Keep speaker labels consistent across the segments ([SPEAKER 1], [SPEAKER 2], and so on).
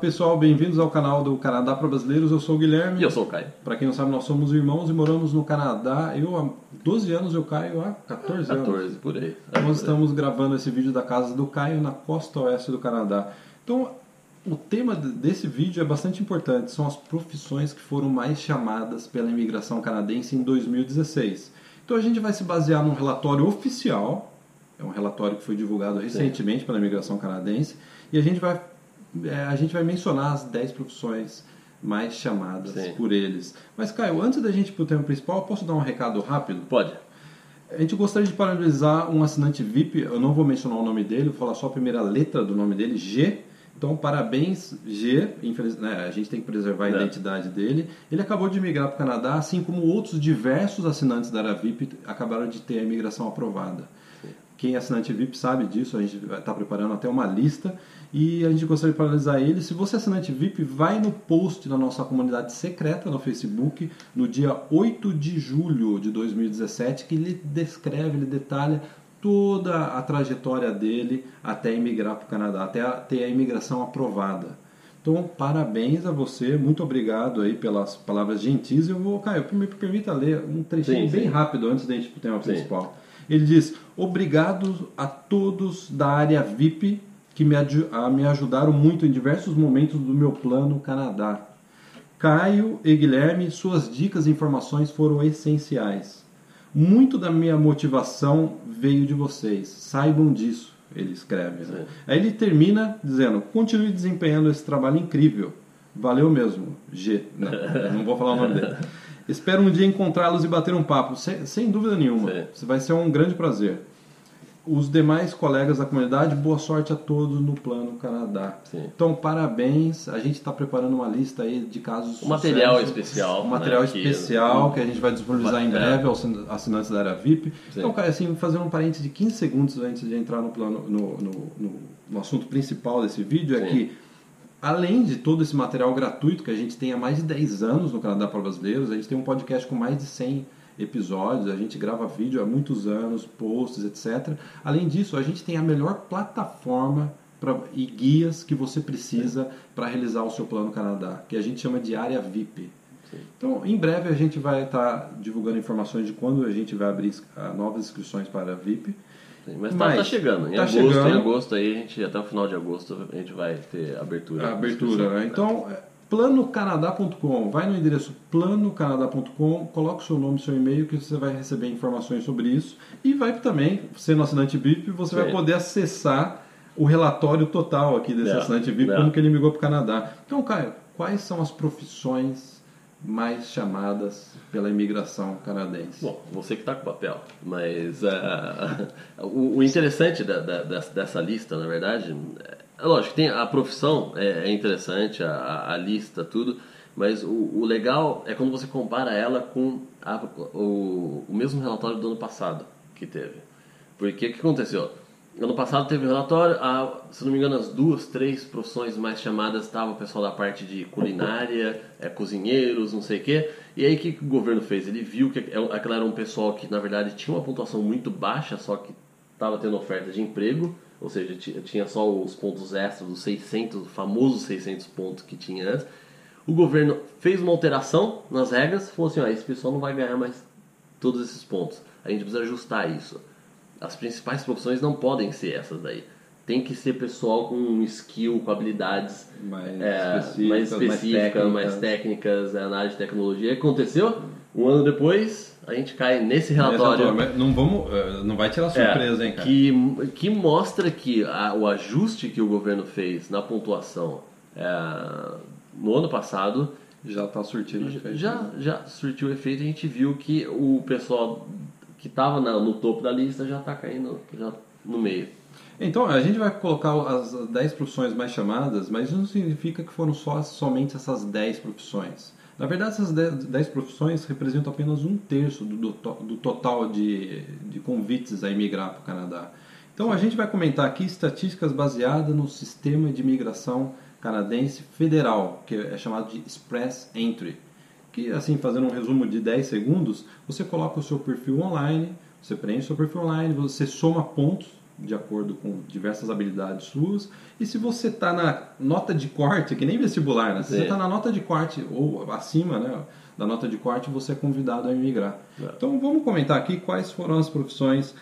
[SPEAKER 1] Pessoal, bem-vindos ao canal do Canadá para Brasileiros. Eu sou o Guilherme.
[SPEAKER 2] E eu sou o Caio.
[SPEAKER 1] Para quem não sabe, nós somos irmãos e moramos no Canadá. Eu há 12 anos, eu Caio há 14 anos.
[SPEAKER 2] 14, por aí.
[SPEAKER 1] Nós por estamos gravando esse vídeo da casa do Caio na costa oeste do Canadá. Então, o tema desse vídeo é bastante importante. São as profissões que foram mais chamadas pela imigração canadense em 2016. Então, a gente vai se basear num relatório oficial. É um relatório que foi divulgado recentemente Sim. pela imigração canadense. E a gente vai é, a gente vai mencionar as 10 profissões mais chamadas Sim. por eles. Mas, Caio, antes da gente ir para o tema principal, posso dar um recado rápido?
[SPEAKER 2] Pode.
[SPEAKER 1] A gente gostaria de parabenizar um assinante VIP, eu não vou mencionar o nome dele, vou falar só a primeira letra do nome dele, G. Então, parabéns, G. Infeliz... Né, a gente tem que preservar a é. identidade dele. Ele acabou de migrar para o Canadá, assim como outros diversos assinantes da área VIP acabaram de ter a imigração aprovada. Quem é assinante VIP sabe disso, a gente está preparando até uma lista e a gente gostaria de paralisar ele. Se você é assinante VIP, vai no post da nossa comunidade secreta no Facebook no dia 8 de julho de 2017, que ele descreve, ele detalha toda a trajetória dele até emigrar para o Canadá, até ter a imigração aprovada. Então, parabéns a você, muito obrigado aí pelas palavras gentis. Eu vou, Caio, me permita ler um trechinho sim, bem sim. rápido antes da gente ir para o tema sim. principal. Ele diz: Obrigado a todos da área VIP que me, me ajudaram muito em diversos momentos do meu plano Canadá. Caio e Guilherme, suas dicas e informações foram essenciais. Muito da minha motivação veio de vocês. Saibam disso, ele escreve. Né? Aí ele termina dizendo: continue desempenhando esse trabalho incrível. Valeu mesmo, G. Não, não vou falar o nome dele. Espero um dia encontrá-los e bater um papo, sem, sem dúvida nenhuma. Sim. Vai ser um grande prazer os demais colegas da comunidade, boa sorte a todos no Plano Canadá. Sim. Então, parabéns. A gente está preparando uma lista aí de casos.
[SPEAKER 2] Um material especial.
[SPEAKER 1] Um material né, especial que, que, a gente vai disponibilizar em breve aos assinantes da área VIP. Sim. Então, cara, assim, fazer um parênteses de 15 segundos antes de entrar no, plano, no, no, no, no assunto principal desse vídeo, é é que além de todo esse material gratuito que a gente tem há mais de 10 anos no Canadá para Brasileiros, a gente tem um podcast com mais de 100 episódios, a gente grava vídeo há muitos anos, posts, etc. Além disso, a gente tem a melhor plataforma pra, e guias que você precisa para realizar o seu plano Canadá, que a gente chama de área VIP. Sim. Então, em breve a gente vai estar tá divulgando informações de quando a gente vai abrir novas inscrições para a VIP.
[SPEAKER 2] Sim, mas está tá chegando. Em tá agosto, chegando. em agosto aí, a gente, até o final de agosto, a gente vai ter abertura.
[SPEAKER 1] A abertura, né? Então, planocanadá.com. Vai no endereço planocanadá.com, coloca o seu nome, seu e-mail, que você vai receber informações sobre isso. E vai também, sendo assinante VIP, você Sim. vai poder acessar o relatório total aqui desse é, assinante VIP, é. como que ele migrou para o Canadá. Então, Caio, quais são as profissões mais chamadas pela imigração canadense?
[SPEAKER 2] Bom, você que está com papel, mas uh, o, o, interessante da, da, dessa lista, na verdade, é lógico, tem a profissão é, é interessante, a, a, lista, tudo, mas o, o, legal é quando você compara ela com a, o, o mesmo relatório do ano passado que teve. Porque o que aconteceu? Ano passado teve um relatório, a, se não me engano, as duas, três profissões mais chamadas estavam o pessoal da parte de culinária, é, cozinheiros, não sei o quê. E aí o que o governo fez? Ele viu que aquela era um pessoal que na verdade tinha uma pontuação muito baixa, só que estava tendo oferta de emprego ou seja, tinha só os pontos extras, os 600, famosos 600 pontos que tinha antes. O governo fez uma alteração nas regras, falou assim, ó, esse pessoal não vai ganhar mais todos esses pontos. A gente precisa ajustar isso. As principais profissões não podem ser essas daí. Tem que ser pessoal com skill, com habilidades
[SPEAKER 1] mais, é, específicas,
[SPEAKER 2] mais, específicas, mais técnicas, mais técnicas é, na área de tecnologia. Aconteceu? Um ano depois, a gente cai nesse relatório.
[SPEAKER 1] não, vamos, eh, não vai tirar surpresa, é, hein, cara?
[SPEAKER 2] Que, que mostra que a, o ajuste que o governo fez na pontuação é, no ano passado
[SPEAKER 1] já está surtindo
[SPEAKER 2] já,
[SPEAKER 1] efeito.
[SPEAKER 2] Já, né? já surtiu efeito. A gente viu que o pessoal que estava no topo da lista já está caindo já no meio.
[SPEAKER 1] Então, a gente vai colocar as 10 profissões mais chamadas, mas isso não significa que foram só, somente essas 10 profissões. Na verdade, essas 10 profissões representam apenas um terço do, do, do total de, de convites a emigrar para o Canadá. Então, a gente vai comentar aqui estatísticas baseadas no sistema de imigração canadense federal, que é chamado de Express Entry. Que, assim, fazendo um resumo de 10 segundos, você coloca o seu perfil online, você preenche o seu perfil online, você soma pontos de acordo com diversas habilidades suas. E se você está na nota de corte, que nem vestibular, né? Se você está na nota de corte ou acima, né? Da nota de corte, você é convidado a emigrar.
[SPEAKER 2] É.
[SPEAKER 1] Então vamos comentar aqui quais foram as profissões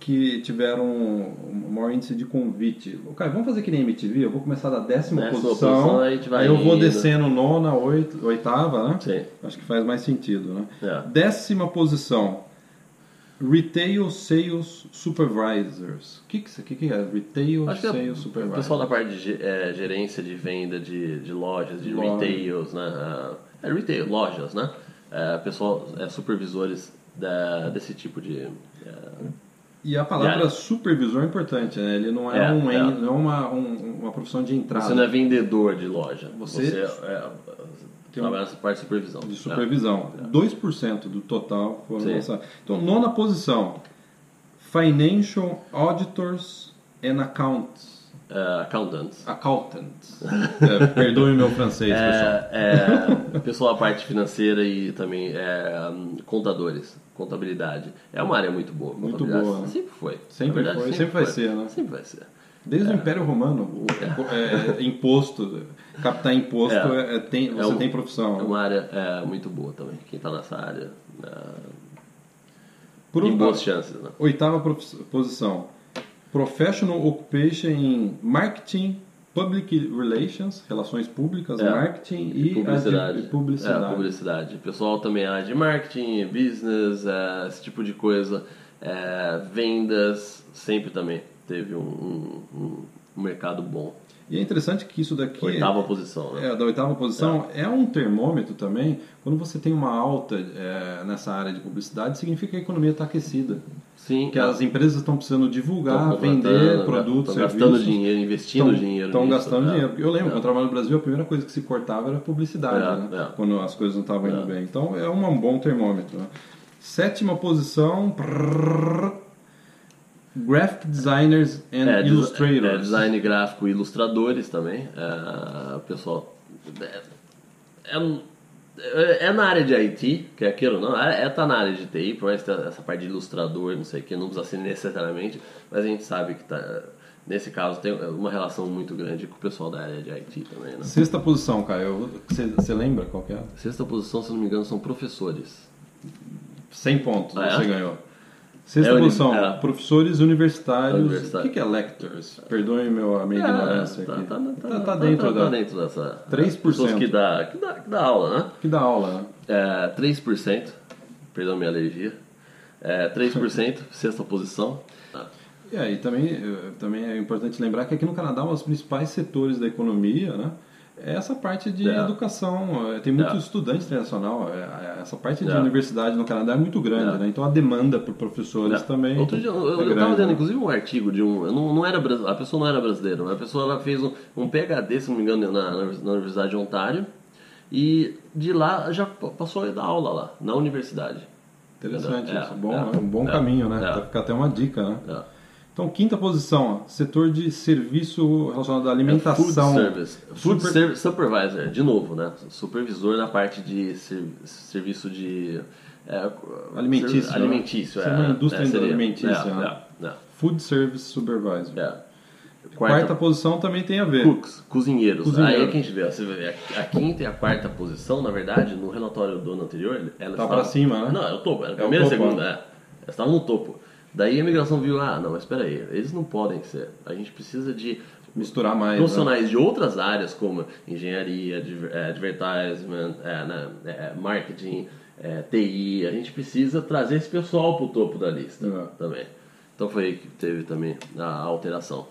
[SPEAKER 1] que tiveram um maior índice de convite. Caio, vamos fazer que nem MTV? Eu vou começar da décima
[SPEAKER 2] Décima
[SPEAKER 1] posição,
[SPEAKER 2] posição, aí a gente vai
[SPEAKER 1] aí eu vou
[SPEAKER 2] indo.
[SPEAKER 1] descendo nona, oito, oitava, né?
[SPEAKER 2] Sim.
[SPEAKER 1] Acho que faz mais sentido, né?
[SPEAKER 2] É.
[SPEAKER 1] Décima posição, Retail Sales Supervisors. O que, que, isso- que, que é Retail
[SPEAKER 2] Acho que é
[SPEAKER 1] Sales
[SPEAKER 2] o
[SPEAKER 1] Supervisors?
[SPEAKER 2] pessoal da parte de é, gerência de venda de, de lojas, de
[SPEAKER 1] Loja.
[SPEAKER 2] retails, né? Ah, É retail, lojas, né? É, pessoal, é, supervisores da, desse tipo de... é,
[SPEAKER 1] E a palavra
[SPEAKER 2] Já.
[SPEAKER 1] supervisor é importante, né? Ele não é,
[SPEAKER 2] É,
[SPEAKER 1] um,
[SPEAKER 2] é.
[SPEAKER 1] não é uma, um- uma profissão de entrada.
[SPEAKER 2] Você não é vendedor de loja.
[SPEAKER 1] Você-
[SPEAKER 2] Você, é,
[SPEAKER 1] Tem um-
[SPEAKER 2] trabalha nessa parte de supervisão.
[SPEAKER 1] De supervisão. 2% do total foram lançados. Então, nona posição. Financial Auditors and Accountants.
[SPEAKER 2] É, accountants.
[SPEAKER 1] Accountants. É, perdoe meu francês, pessoal.
[SPEAKER 2] É, é, pessoal da parte financeira e também é, contadores, contabilidade. É uma área muito boa.
[SPEAKER 1] Muito boa, né?
[SPEAKER 2] Sempre foi.
[SPEAKER 1] Sempre
[SPEAKER 2] Na
[SPEAKER 1] foi, sempre vai
[SPEAKER 2] foi.
[SPEAKER 1] ser, né?
[SPEAKER 2] Sempre vai ser.
[SPEAKER 1] Desde o Império Romano, o- é, imposto, captar imposto,
[SPEAKER 2] É.
[SPEAKER 1] é- é- tem, você
[SPEAKER 2] um-
[SPEAKER 1] tem profissão.
[SPEAKER 2] É uma área é, muito boa também. Quem está nessa área é,
[SPEAKER 1] Por
[SPEAKER 2] tem boas chances. Né?
[SPEAKER 1] Oitava posição. Professional Occupation em Marketing, Public Relations, Relações Públicas,
[SPEAKER 2] É.
[SPEAKER 1] Marketing e,
[SPEAKER 2] publicidade.
[SPEAKER 1] ad- publicidade.
[SPEAKER 2] É, publicidade. O pessoal também é de marketing, business, é, esse tipo de coisa. É, vendas, sempre também teve um, um- um- mercado bom.
[SPEAKER 1] E é interessante que isso daqui...
[SPEAKER 2] Oitava posição, né?
[SPEAKER 1] É, da oitava posição é. um termômetro também. Quando você tem uma alta é, nessa área de publicidade, significa que a economia está aquecida.
[SPEAKER 2] Sim,
[SPEAKER 1] Que as empresas estão precisando divulgar,
[SPEAKER 2] Estão
[SPEAKER 1] vender
[SPEAKER 2] contratando,
[SPEAKER 1] produtos,
[SPEAKER 2] estão
[SPEAKER 1] serviços.
[SPEAKER 2] gastando dinheiro, investindo dinheiro
[SPEAKER 1] Estão gastando
[SPEAKER 2] é.
[SPEAKER 1] dinheiro. Eu lembro,
[SPEAKER 2] É.
[SPEAKER 1] quando eu trabalhava no Brasil, a primeira coisa que se cortava era publicidade,
[SPEAKER 2] É,
[SPEAKER 1] né?
[SPEAKER 2] é.
[SPEAKER 1] Quando as coisas não estavam indo
[SPEAKER 2] É.
[SPEAKER 1] bem. Então é um bom termômetro. Né? Sétima posição. prrr, graphic Designers and
[SPEAKER 2] É,
[SPEAKER 1] Illustrators.
[SPEAKER 2] é, design gráfico e ilustradores também. É, o pessoal. É, é, é na área de IT, que é aquilo, não? É, é tá na área de TI, por mais que essa parte de ilustrador, não sei o que, não precisa ser necessariamente, mas a gente sabe que tá, nesse caso tem uma relação muito grande com o pessoal da área de IT também, né?
[SPEAKER 1] Sexta posição, Caio. Você lembra qual que é?
[SPEAKER 2] Sexta posição, se não me engano, são professores.
[SPEAKER 1] 100 pontos
[SPEAKER 2] Ah, é?
[SPEAKER 1] você ganhou. Sexta
[SPEAKER 2] É,
[SPEAKER 1] posição,
[SPEAKER 2] é.
[SPEAKER 1] professores universitários.
[SPEAKER 2] Universitário.
[SPEAKER 1] O que que é lectors? Perdoe meu, a minha ignorância
[SPEAKER 2] tá,
[SPEAKER 1] aqui.
[SPEAKER 2] tá, tá,
[SPEAKER 1] Tá-
[SPEAKER 2] tá,
[SPEAKER 1] tá dentro
[SPEAKER 2] tá
[SPEAKER 1] da...
[SPEAKER 2] dentro dessa.
[SPEAKER 1] 3%.
[SPEAKER 2] Pessoas que dá, que dá, que dá aula, né?
[SPEAKER 1] Que dá aula, né?
[SPEAKER 2] É, 3%, perdão minha alergia. É, 3%, sexta posição.
[SPEAKER 1] E aí também, eh, também é importante lembrar que aqui no Canadá um dos principais setores da economia, né? É essa parte de
[SPEAKER 2] É.
[SPEAKER 1] educação. Tem muito
[SPEAKER 2] É.
[SPEAKER 1] estudante internacional. eh, Essa parte de
[SPEAKER 2] É.
[SPEAKER 1] universidade no Canadá é muito grande,
[SPEAKER 2] É.
[SPEAKER 1] né? Então a demanda por professores também.
[SPEAKER 2] Outro dia, eu,
[SPEAKER 1] é
[SPEAKER 2] eu
[SPEAKER 1] grande,
[SPEAKER 2] tava lendo,
[SPEAKER 1] né?
[SPEAKER 2] inclusive, um artigo de um. Não, não era, a pessoa não era brasileira, a pessoa ela fez um, um PHD, se não me engano, na, na Universidade de Ontário. E de lá já passou a dar aula lá, na universidade.
[SPEAKER 1] Interessante
[SPEAKER 2] É,
[SPEAKER 1] isso. Bom,
[SPEAKER 2] é,
[SPEAKER 1] é um bom
[SPEAKER 2] é,
[SPEAKER 1] caminho, né?
[SPEAKER 2] é.
[SPEAKER 1] Ficar até uma dica, né?
[SPEAKER 2] É.
[SPEAKER 1] Então, quinta posição, ó, setor de serviço relacionado à alimentação.
[SPEAKER 2] É Food Service. Food
[SPEAKER 1] Super-
[SPEAKER 2] Ser- Supervisor, de novo, né? Supervisor na parte de ser- serviço de. é,
[SPEAKER 1] Alimentício,
[SPEAKER 2] ser-
[SPEAKER 1] né?
[SPEAKER 2] alimentício,
[SPEAKER 1] Ser
[SPEAKER 2] é.
[SPEAKER 1] uma indústria
[SPEAKER 2] é, seria.
[SPEAKER 1] alimentícia,
[SPEAKER 2] É,
[SPEAKER 1] né?
[SPEAKER 2] é, é,
[SPEAKER 1] Food Service Supervisor.
[SPEAKER 2] é.
[SPEAKER 1] Quarta, posição também tem a ver.
[SPEAKER 2] Cooks, cozinheiros.
[SPEAKER 1] Cozinheiro.
[SPEAKER 2] Aí é que a gente vê, ó, vê, a, a quinta e a quarta posição, na verdade, no relatório do ano anterior, ela
[SPEAKER 1] Tá pra cima, né?
[SPEAKER 2] Não, é o topo, era a
[SPEAKER 1] É
[SPEAKER 2] primeira e segunda,
[SPEAKER 1] né?
[SPEAKER 2] é. Elas estavam no topo. Daí a imigração viu, ah, não, mas espera aí, eles não podem ser. A gente precisa de
[SPEAKER 1] Misturar mais. né?
[SPEAKER 2] profissionais de outras áreas, como engenharia, eh, advertisement, eh, né, eh, marketing, eh, TI. A gente precisa trazer esse pessoal para o topo da lista
[SPEAKER 1] É.
[SPEAKER 2] também. Então foi aí que teve também a alteração.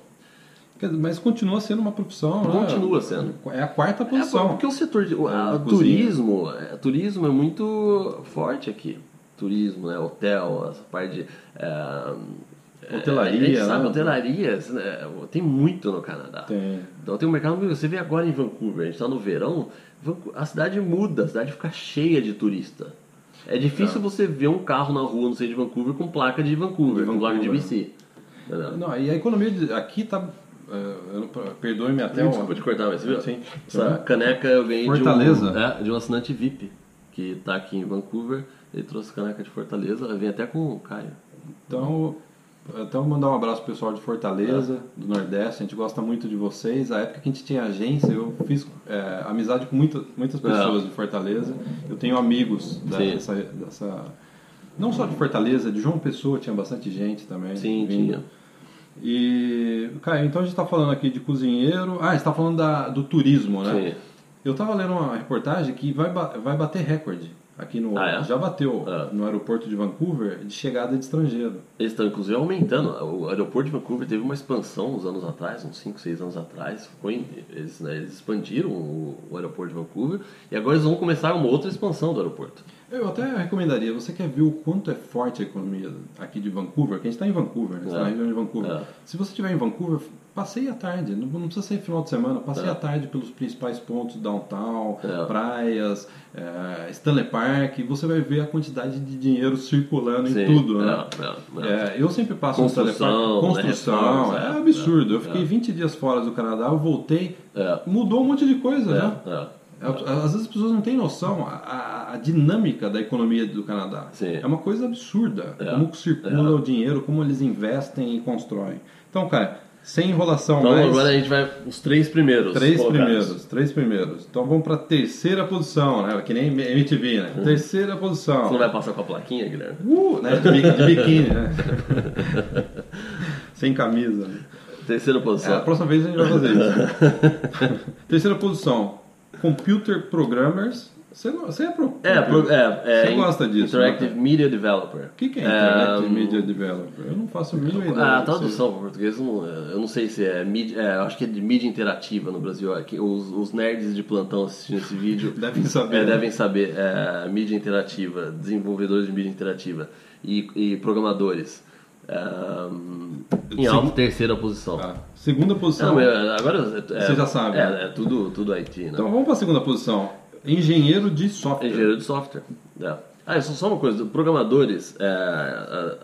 [SPEAKER 1] Mas continua sendo uma profissão, né?
[SPEAKER 2] Continua sendo.
[SPEAKER 1] É a quarta
[SPEAKER 2] É,
[SPEAKER 1] posição.
[SPEAKER 2] porque o setor de a-
[SPEAKER 1] É, cozinha.
[SPEAKER 2] turismo, é, turismo é muito forte aqui. Turismo, né, hotel, essa parte de é,
[SPEAKER 1] Hotelaria,
[SPEAKER 2] é, a gente sabe,
[SPEAKER 1] né?
[SPEAKER 2] hotelaria, né, tem muito no Canadá.
[SPEAKER 1] Tem.
[SPEAKER 2] Então tem um mercado, você vê agora em Vancouver, a gente está no verão, a cidade muda, a cidade fica cheia de turista. É difícil você ver um carro na rua, no centro de Vancouver, com placa de Vancouver,
[SPEAKER 1] De
[SPEAKER 2] com placa de
[SPEAKER 1] Vancouver.
[SPEAKER 2] BC.
[SPEAKER 1] Não, e a economia aqui tá. eu não- Perdoe-me até o.
[SPEAKER 2] Desculpa te cortar, mas você viu?
[SPEAKER 1] Sim.
[SPEAKER 2] Essa caneca eu ganhei
[SPEAKER 1] Fortaleza.
[SPEAKER 2] de um, é, de um assinante VIP, que está aqui em Vancouver. Ele trouxe caneca de Fortaleza, vem até com o Caio.
[SPEAKER 1] Então, Então, mandar um abraço pro pessoal de Fortaleza, do Nordeste. A gente gosta muito de vocês. A época que a gente tinha agência, eu fiz é, amizade com muita, muitas pessoas de Fortaleza. Eu tenho amigos dessa, dessa. Não só de Fortaleza, de João Pessoa tinha bastante gente também.
[SPEAKER 2] Sim, vindo. tinha.
[SPEAKER 1] E, Caio, então a gente está falando aqui de cozinheiro. Ah, a gente está falando da, do turismo, né? Sim. Eu estava lendo uma reportagem que vai, vai bater recorde aqui no ah, é? já bateu ah. no aeroporto de Vancouver de chegada de estrangeiro.
[SPEAKER 2] Eles estão inclusive aumentando. O aeroporto de Vancouver teve uma expansão uns anos atrás, uns 5, 6 anos atrás. Foi, eles, né, eles expandiram o, o, aeroporto de Vancouver e agora eles vão começar uma outra expansão do aeroporto.
[SPEAKER 1] Eu até recomendaria, você quer ver o quanto é forte a economia aqui de Vancouver, que a gente está em Vancouver, né? Está é. na região de Vancouver. É. Se você estiver em Vancouver, Passei à tarde, não, não precisa ser final de semana, passei é. à tarde pelos principais pontos, downtown, é. praias, é, Stanley Park, você vai ver a quantidade de dinheiro circulando Sim. em tudo, né? É, é, é. eu sempre passo
[SPEAKER 2] no Stanley Park,
[SPEAKER 1] né? construção, é, absurdo. eu fiquei 20 dias fora do Canadá, eu voltei, mudou um monte de coisa, né? Às vezes as pessoas não têm noção a, a, dinâmica da economia do Canadá.
[SPEAKER 2] Sim.
[SPEAKER 1] É uma coisa absurda. Como circula o dinheiro, como eles investem e constroem. Então, cara, sem enrolação
[SPEAKER 2] então,
[SPEAKER 1] mais.
[SPEAKER 2] agora a gente vai os três primeiros.
[SPEAKER 1] Três colocados. primeiros, três primeiros. Então vamos para a terceira posição, né? Que nem MTV, né? Uhum. Terceira posição.
[SPEAKER 2] Você não vai passar com a plaquinha, Guilherme?
[SPEAKER 1] Uh, né? De, de biquíni, né? Sem camisa. Né?
[SPEAKER 2] Terceira posição. É,
[SPEAKER 1] a próxima vez a gente vai fazer isso. terceira posição. Computer Programmers você, você é, pro,
[SPEAKER 2] é, pro, é, é,
[SPEAKER 1] você gosta disso?
[SPEAKER 2] Interactive né? Media Developer.
[SPEAKER 1] O que, que é Interactive um, Media Developer? Eu não faço a mínima
[SPEAKER 2] ideia. A tradução para português, eu não sei se é mídia, é, acho que é de mídia interativa no Brasil. É os, os nerds de plantão assistindo esse vídeo
[SPEAKER 1] devem saber.
[SPEAKER 2] É, devem saber. É, mídia interativa, desenvolvedores de mídia interativa e, e programadores. Um, em alta terceira posição. Ah,
[SPEAKER 1] segunda posição. Não,
[SPEAKER 2] agora
[SPEAKER 1] é, você já sabe.
[SPEAKER 2] É, né? é tudo, tudo IT. Né?
[SPEAKER 1] Então vamos para a segunda posição. Engenheiro de software.
[SPEAKER 2] Engenheiro de software. É. Ah, só, só uma coisa. Programadores, é,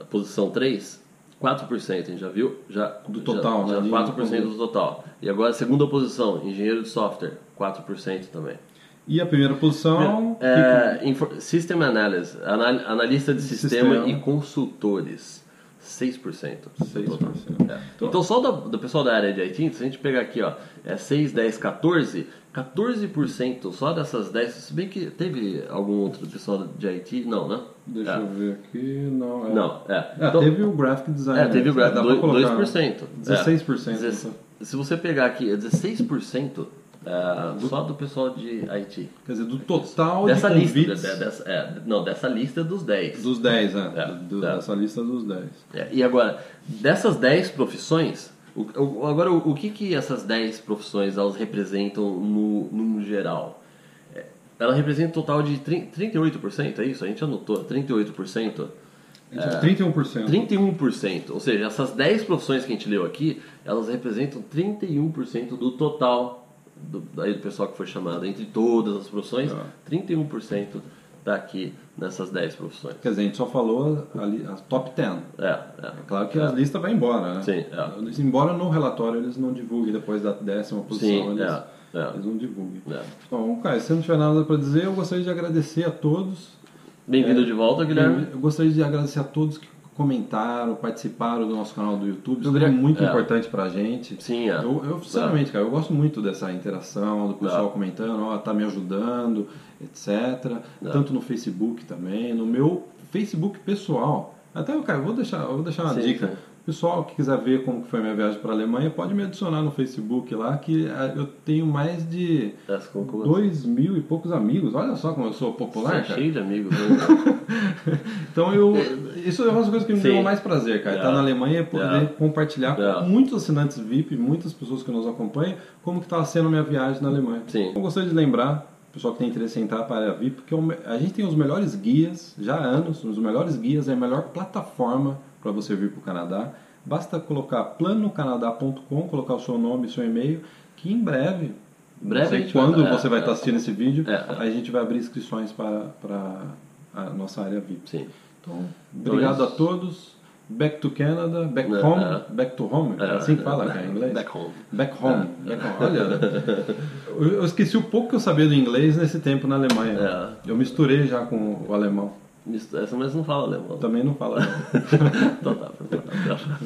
[SPEAKER 2] a posição 3, 4%, a gente já viu? Já,
[SPEAKER 1] do total,
[SPEAKER 2] já, né? Já 4% do total. E agora a segunda posição, engenheiro de software, 4% também.
[SPEAKER 1] E a primeira posição?
[SPEAKER 2] É, que... System Analysis, analista de sistema, sistema, e consultores. 6%. 6%. É. Então, então, só do, do, pessoal da área de IT, se a gente pegar aqui, ó, é 6, 10, 14, 14% só dessas 10, se bem que teve algum outro pessoal de IT, não, né?
[SPEAKER 1] Deixa é. eu ver aqui, não. É.
[SPEAKER 2] Não, é.
[SPEAKER 1] é então, teve o Graphic Design.
[SPEAKER 2] É, teve o Graphic Design, 2%.
[SPEAKER 1] 16%. É. Então.
[SPEAKER 2] Se você pegar aqui, é 16% é, do, só do pessoal de IT.
[SPEAKER 1] Quer dizer, do total
[SPEAKER 2] dessa
[SPEAKER 1] de
[SPEAKER 2] lista, de, dessa, é, não, dessa lista dos 10.
[SPEAKER 1] Dos 10, né? É, do, é. Dessa lista dos 10.
[SPEAKER 2] É, e agora, dessas 10 profissões, o, o, agora, o, o, que, que essas 10 profissões elas representam no, no geral? É, ela representa um total de 30, 38%, é isso? A gente anotou, 38%.
[SPEAKER 1] É, 31%.
[SPEAKER 2] 31%. Ou seja, essas 10 profissões que a gente leu aqui, elas representam 31% do total do, do pessoal que foi chamado. Entre todas as profissões, é. 31% está aqui nessas 10 profissões.
[SPEAKER 1] Quer dizer, a gente só falou ali, as top 10.
[SPEAKER 2] É, é.
[SPEAKER 1] Claro que é. a lista vai embora, né?
[SPEAKER 2] Sim, é.
[SPEAKER 1] Embora no relatório eles não divulguem depois da décima posição, Sim, eles, é, é. eles não divulguem. É. Bom, Caio, se não tiver nada para dizer, eu gostaria de agradecer a todos.
[SPEAKER 2] Bem-vindo é, de volta, Guilherme.
[SPEAKER 1] Eu gostaria de agradecer a todos que comentaram, participaram do nosso canal do YouTube. Isso é muito é. importante pra gente.
[SPEAKER 2] Sim, é.
[SPEAKER 1] Eu, eu sinceramente, cara, eu gosto muito dessa interação, do pessoal é. comentando, ó, tá me ajudando, etc. É. Tanto no Facebook também, no meu Facebook pessoal. Até, cara, eu vou deixar, eu vou deixar uma sim, dica. Sim. Pessoal que quiser ver como foi minha viagem para a Alemanha, pode me adicionar no Facebook lá, que é, eu tenho mais de dois mil e poucos amigos. Olha só como eu sou popular,
[SPEAKER 2] Você é cheio de amigos.
[SPEAKER 1] Né? então eu, isso é uma das coisas que me deu mais prazer, cara. Estar tá na Alemanha e poder compartilhar com muitos assinantes VIP, muitas pessoas que nos acompanham, como que está sendo a minha viagem na Alemanha.
[SPEAKER 2] Sim.
[SPEAKER 1] Eu gostaria de lembrar pessoal que tem interesse em entrar para a área VIP, porque a gente tem os melhores guias, já há anos, os melhores guias, é a melhor plataforma para você vir para o Canadá. Basta colocar planocanadá.com, colocar o seu nome e seu e-mail, que em breve,
[SPEAKER 2] breve
[SPEAKER 1] não sei quando vai, você é, vai estar é, assistindo esse vídeo, é, a gente vai abrir inscrições para, para a nossa área VIP.
[SPEAKER 2] Sim.
[SPEAKER 1] Então, obrigado a todos. Back to Canada, back é, home, é. back to home, é assim que fala em inglês?
[SPEAKER 2] Back home.
[SPEAKER 1] Back home. Back home. Olha, eu esqueci o pouco que eu sabia do inglês nesse tempo na Alemanha. Eu misturei já com o alemão.
[SPEAKER 2] Essa mas não fala alemão.
[SPEAKER 1] Também não fala.
[SPEAKER 2] então tá, então tá.